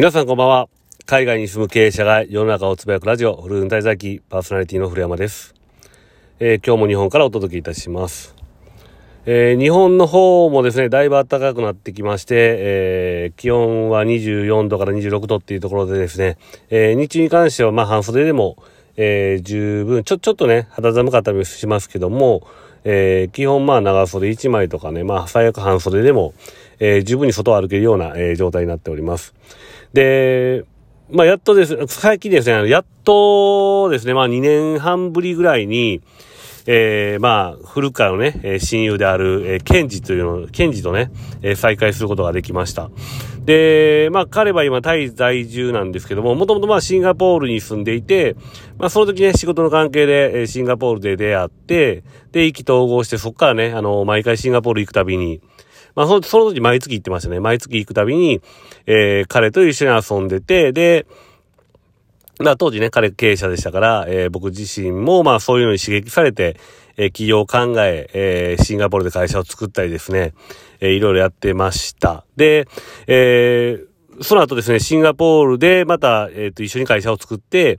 皆さんこんばんは。海外に住む経営者が世の中をつぶやくラジオ、フルーン滞在記パーソナリティの古山です。えー、今日も日本からお届けいたします。えー、日本の方もですね、だいぶ暖かくなってきまして、えー、気温は24度から26度っていうところでですね、え日中に関してはまあ半袖でも、え十分、ちょ、ちょっとね、肌寒かったりしますけども、え基本まあ長袖1枚とかね、まあ最悪半袖でも、え十分に外を歩けるような、え状態になっております。で、まあ、やっとです、最近ですね、やっとですね、まあ、2年半ぶりぐらいに、えー、まあ、古くからのね、親友である、えー、ケンジというの、ケンジとね、えー、再会することができました。で、まあ、彼は今、タイ在住なんですけども、もともとまあ、シンガポールに住んでいて、まあ、その時ね、仕事の関係で、えー、シンガポールで出会って、で、意気投合して、そこからね、あの、毎回シンガポール行くたびに、まあ、その時毎月行ってましたね。毎月行くたびに、えー、彼と一緒に遊んでて、で、まあ当時ね、彼経営者でしたから、えー、僕自身もまあそういうのに刺激されて、えー、企業を考え、えー、シンガポールで会社を作ったりですね、えー、いろいろやってました。で、えー、その後ですね、シンガポールでまた、えっ、ー、と、一緒に会社を作って、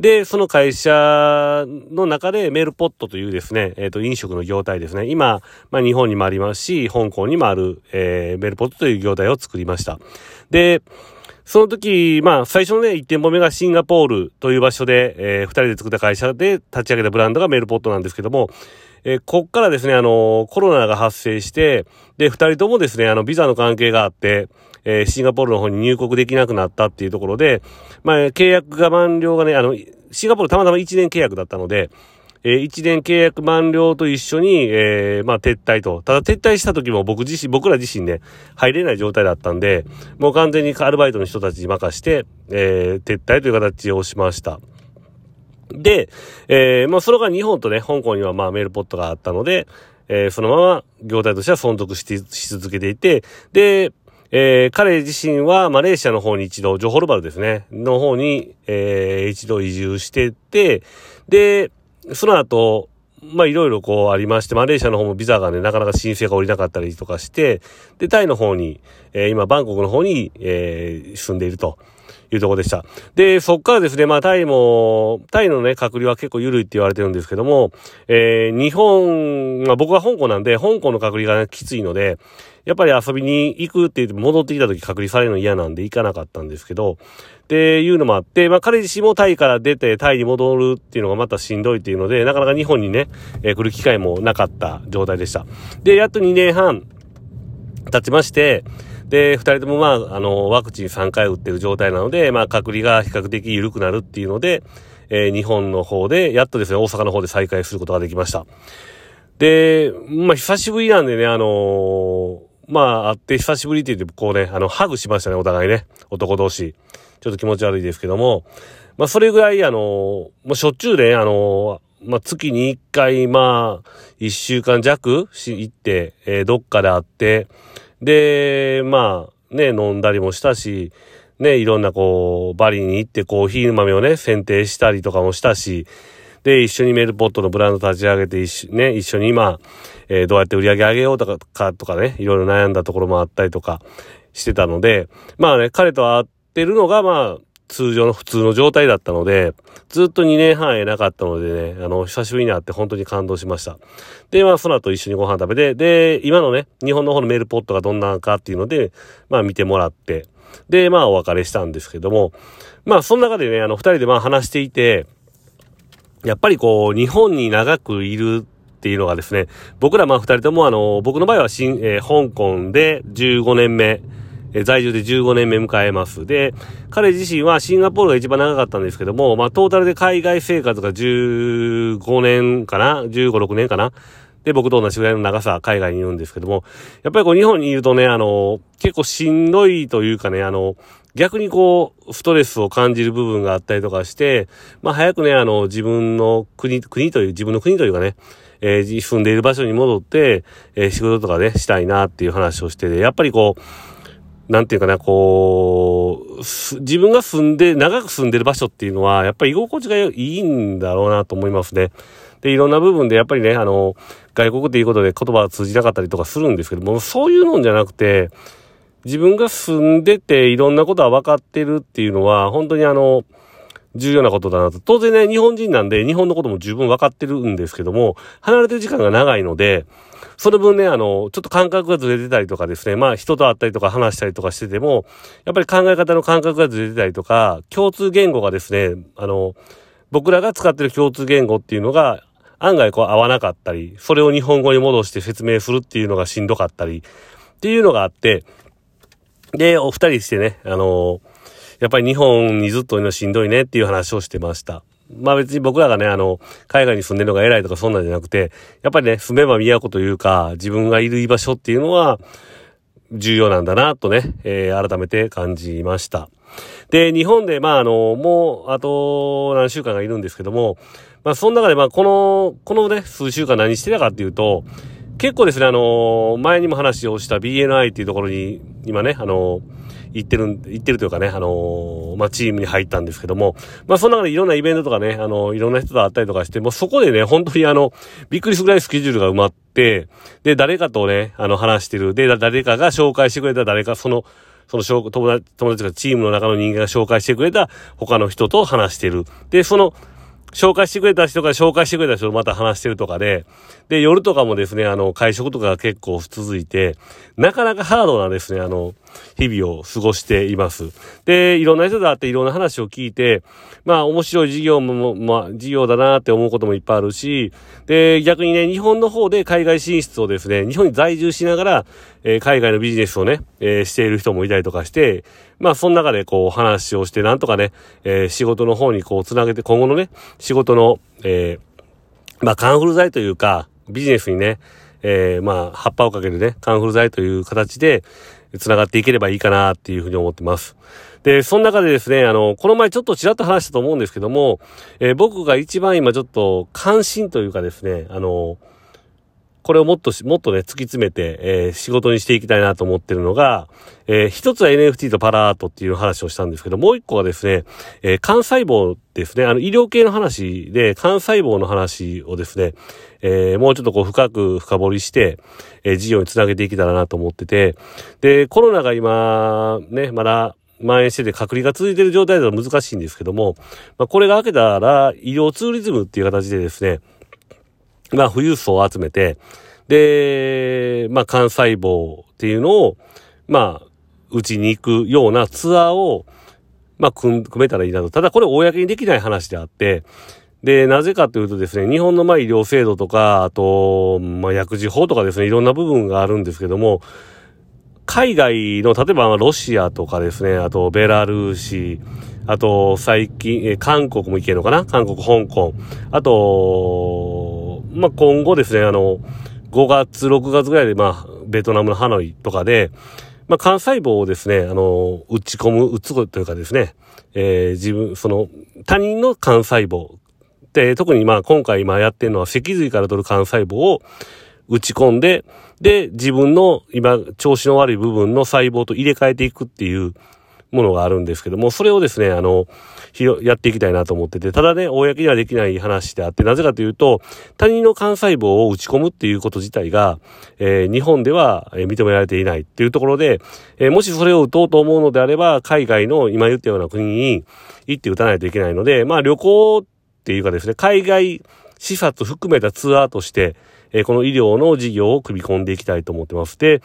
で、その会社の中でメールポットというですね、えっ、ー、と、飲食の業態ですね。今、まあ日本にもありますし、香港にもある、えー、メルポットという業態を作りました。で、その時、まあ、最初のね、1店舗目がシンガポールという場所で、えー、2人で作った会社で立ち上げたブランドがメールポットなんですけども、えー、こっからですね、あのー、コロナが発生して、で、2人ともですね、あの、ビザの関係があって、えー、シンガポールの方に入国できなくなったっていうところで、まあ、契約が満了がね、あの、シンガポールたまたま1年契約だったので、えー、1年契約満了と一緒に、えー、まあ、撤退と。ただ撤退した時も僕自身、僕ら自身ね、入れない状態だったんで、もう完全にアルバイトの人たちに任して、えー、撤退という形をしました。で、えー、まあ、それが日本とね、香港にはまあ、メールポットがあったので、えー、そのまま業態としては存続しし続けていて、で、えー、彼自身はマレーシアの方に一度、ジョホルバルですね、の方に、えー、一度移住してて、で、その後、まあいろいろこうありまして、マレーシアの方もビザがね、なかなか申請が下りなかったりとかして、で、タイの方に、えー、今バンコクの方に、えー、住んでいると。いうところでした。で、そっからですね、まあ、タイも、タイのね、隔離は結構緩いって言われてるんですけども、えー、日本、まあ、僕は香港なんで、香港の隔離が、ね、きついので、やっぱり遊びに行くって言って戻ってきた時隔離されるの嫌なんで行かなかったんですけど、っていうのもあって、まあ彼自身もタイから出てタイに戻るっていうのがまたしんどいっていうので、なかなか日本にね、えー、来る機会もなかった状態でした。で、やっと2年半経ちまして、で、二人ともまあ、あの、ワクチン3回打ってる状態なので、まあ、隔離が比較的緩くなるっていうので、えー、日本の方で、やっとですね、大阪の方で再開することができました。で、まあ、久しぶりなんでね、あのー、まあ、会って久しぶりって言って、こうね、あの、ハグしましたね、お互いね。男同士。ちょっと気持ち悪いですけども、まあ、それぐらい、あの、もうしょっちゅうね、あのまあ、月に1回、まあ、1週間弱し、行って、えー、どっかで会って、で、まあ、ね、飲んだりもしたし、ね、いろんなこう、バリに行ってコーヒー豆をね、選定したりとかもしたし、で、一緒にメールポットのブランド立ち上げて、一緒ね、一緒に今、えー、どうやって売り上げ上げようとか、とかね、いろいろ悩んだところもあったりとかしてたので、まあね、彼と会ってるのが、まあ、通常の普通の状態だったので、ずっと2年半会えなかったのでね、あの、久しぶりに会って本当に感動しました。で、まあ、その後一緒にご飯食べて、で、今のね、日本の方のメールポットがどんなかっていうので、まあ見てもらって、で、まあお別れしたんですけども、まあその中でね、あの、二人でまあ話していて、やっぱりこう、日本に長くいるっていうのがですね、僕らまあ二人ともあの、僕の場合は新、えー、香港で15年目、え在住で15年目迎えます。で、彼自身はシンガポールが一番長かったんですけども、まあトータルで海外生活が15年かな ?15、6年かなで、僕と同じぐらいの長さ、海外にいるんですけども、やっぱりこう日本にいるとね、あの、結構しんどいというかね、あの、逆にこう、ストレスを感じる部分があったりとかして、まあ早くね、あの、自分の国、国という、自分の国というかね、えー、住んでいる場所に戻って、えー、仕事とかね、したいなっていう話をしてて、やっぱりこう、なんていうかな、こう、自分が住んで、長く住んでる場所っていうのは、やっぱり居心地がいいんだろうなと思いますね。で、いろんな部分でやっぱりね、あの、外国っていうことで言葉が通じなかったりとかするんですけども、そういうのじゃなくて、自分が住んでていろんなことは分かってるっていうのは、本当にあの、重要なことだなと。当然ね、日本人なんで日本のことも十分分かってるんですけども、離れてる時間が長いので、その分ね、あの、ちょっと感覚がずれてたりとかですね、まあ人と会ったりとか話したりとかしてても、やっぱり考え方の感覚がずれてたりとか、共通言語がですね、あの、僕らが使ってる共通言語っていうのが、案外こう合わなかったり、それを日本語に戻して説明するっていうのがしんどかったり、っていうのがあって、で、お二人してね、あのやっぱり日本にずっといるのしんどいねっていう話をしてました。まあ別に僕らがね、あの、海外に住んでるのが偉いとかそんなんじゃなくて、やっぱりね、住めば都というか、自分がいる居場所っていうのは、重要なんだな、とね、えー、改めて感じました。で、日本で、まああの、もう、あと何週間がいるんですけども、まあその中で、まあこの、このね、数週間何してたかっていうと、結構ですね、あの、前にも話をした BNI っていうところに、今ね、あの、行ってる、行ってるというかね、あの、まあ、チームに入ったんですけども、まあ、その中でいろんなイベントとかね、あの、いろんな人と会ったりとかして、もうそこでね、本当にあの、びっくりするぐらいスケジュールが埋まって、で、誰かとね、あの、話してる。で、誰かが紹介してくれた誰か、その、その友達、友達がチームの中の人間が紹介してくれた他の人と話してる。で、その、紹介してくれた人が紹介してくれた人とまた話してるとかで、で、夜とかもですね、あの、会食とか結構続いて、なかなかハードなですね、あの、日々を過ごしています。で、いろんな人と会っていろんな話を聞いて、まあ、面白い事業も、まあ、事業だなって思うこともいっぱいあるし、で、逆にね、日本の方で海外進出をですね、日本に在住しながら、えー、海外のビジネスをね、えー、している人もいたりとかして、まあ、その中でこう話をして、なんとかね、えー、仕事の方にこう繋げて、今後のね、仕事の、えー、まあ、カンフル剤というか、ビジネスにね、えー、まあ、葉っぱをかけるね、カンフル剤という形で、繋がっていければいいかなっていうふうに思ってます。で、その中でですね、あの、この前ちょっとちらっと話したと思うんですけども、えー、僕が一番今ちょっと関心というかですね、あの、これをもっともっとね、突き詰めて、えー、仕事にしていきたいなと思ってるのが、えー、一つは NFT とパラアートっていう話をしたんですけど、もう一個はですね、えー、幹細胞ですね、あの、医療系の話で、幹細胞の話をですね、えー、もうちょっとこう深く深掘りして、えー、事業につなげていけたらなと思ってて、で、コロナが今、ね、まだ、蔓延してて隔離が続いてる状態だと難しいんですけども、まあ、これが明けたら医療ツーリズムっていう形でですね、まあ、富裕層を集めて、で、まあ、幹細胞っていうのを、まあ、うちに行くようなツアーを、まあ、組めたらいいなと。ただこれ公にできない話であって、で、なぜかというとですね、日本のまあ医療制度とか、あと、まあ薬事法とかですね、いろんな部分があるんですけども、海外の、例えばロシアとかですね、あとベラルーシ、あと最近、え韓国も行けるのかな？韓国、香港。あと、まあ今後ですね、あの、5月、6月ぐらいで、まあ、ベトナムのハノイとかで、まあ、幹細胞をですね、あの、打ち込む、打つというかですね、えー、自分、その、他人の幹細胞で、特にまあ今回今やってるのは脊髄から取る幹細胞を打ち込んで、で、自分の今調子の悪い部分の細胞と入れ替えていくっていうものがあるんですけども、それをですね、あの、やっていきたいなと思ってて、ただね、公にはできない話であって、なぜかというと、他人の幹細胞を打ち込むっていうこと自体が、えー、日本では認められていないっていうところで、えー、もしそれを打とうと思うのであれば、海外の今言ったような国に行って打たないといけないので、まあ旅行っていうかですね、海外視察含めたツアーとして、えー、この医療の事業を組み込んでいきたいと思ってます。で、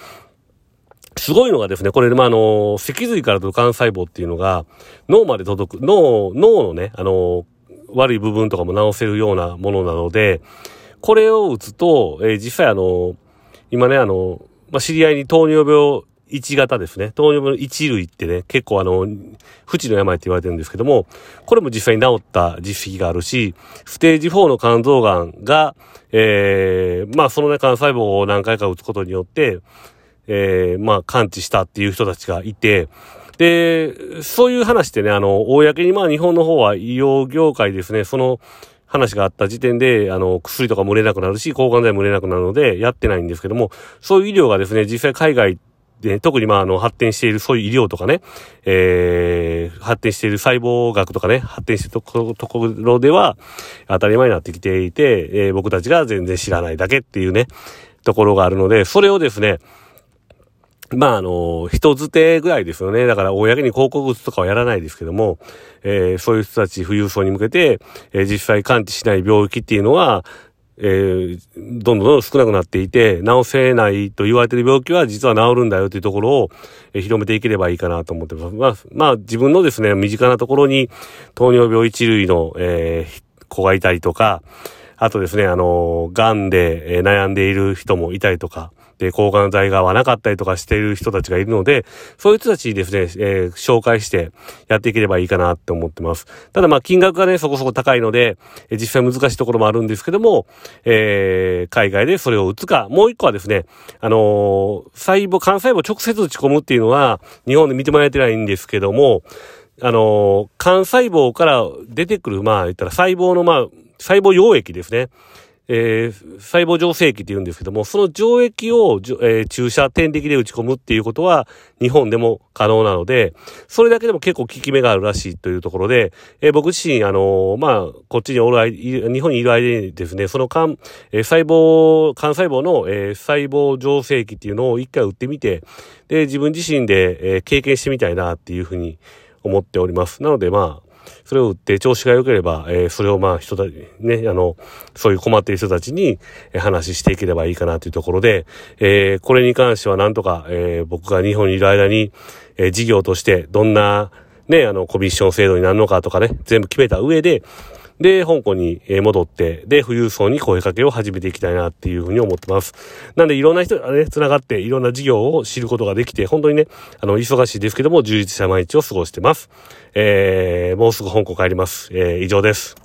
すごいのがですね、これ、まあ、あの、脊髄からと幹細胞っていうのが、脳まで届く、脳、脳のね、あの、悪い部分とかも治せるようなものなので、これを打つと、えー、実際あの、今ね、あの、まあ、知り合いに糖尿病1型ですね。糖尿病の1類ってね、結構あの、不治の病って言われてるんですけども、これも実際に治った実績があるし、ステージ4の肝臓がんが、えー、まあそのね、幹細胞を何回か打つことによって、えー、まあ感知したっていう人たちがいて、で、そういう話ってね、あの、公にまあ日本の方は医療業界ですね、その、話があった時点で、あの、薬とかもれなくなるし、抗がん剤も売れなくなるので、やってないんですけども、そういう医療がですね、実際海外で、特にまあ、あの、発展している、そういう医療とかね、えー、発展している細胞学とかね、発展しているところでは、当たり前になってきていて、えー、僕たちが全然知らないだけっていうね、ところがあるので、それをですね、まあ、あの、人づてぐらいですよね。だから、公に広告物とかはやらないですけども、えー、そういう人たち、富裕層に向けて、えー、実際感知しない病気っていうのは、えー、どんどんどんどん少なくなっていて、治せないと言われている病気は実は治るんだよというところを、えー、広めていければいいかなと思ってます。まあ、まあ、自分のですね、身近なところに糖尿病一類の、えー、子がいたりとか、あとですね、あの、癌で、悩んでいる人もいたりとか、で、抗がん剤が合わなかったりとかしている人たちがいるので、そういう人たちにですね、えー、紹介してやっていければいいかなって思ってます。ただまあ金額がね、そこそこ高いので、え、実際難しいところもあるんですけども、えー、海外でそれを打つか、もう一個はですね、あのー、細胞、幹細胞直接打ち込むっていうのは、日本で見てもらえてないんですけども、あのー、幹細胞から出てくる、まあ言ったら細胞のまあ、細胞溶液ですね。えー、細胞浄成液って言うんですけども、その浄液を、えー、注射点滴で打ち込むっていうことは日本でも可能なので、それだけでも結構効き目があるらしいというところで、えー、僕自身、あのまあ、こっちにおる、日本にいる間にですね、その間、え細胞、幹細胞の、え細胞浄成液っていうのを一回打ってみて、で、自分自身で、え経験してみたいなっていうふうに思っております。なので、まあ、それを売って調子が良ければ、えー、それをまあ人たち、ね、あの、そういう困っている人たちに話していければいいかなというところで、えー、これに関してはなんとか、えー、僕が日本にいる間に、え、事業としてどんな、ね、あの、コミッション制度になるのかとかね、全部決めた上で、で、香港に戻って、で、富裕層に声かけを始めていきたいなっていうふうに思ってます。なんで、いろんな人がね、繋がって、いろんな事業を知ることができて、本当にね、あの、忙しいですけども、充実した毎日を過ごしてます。えー、もうすぐ香港帰ります。えー、以上です。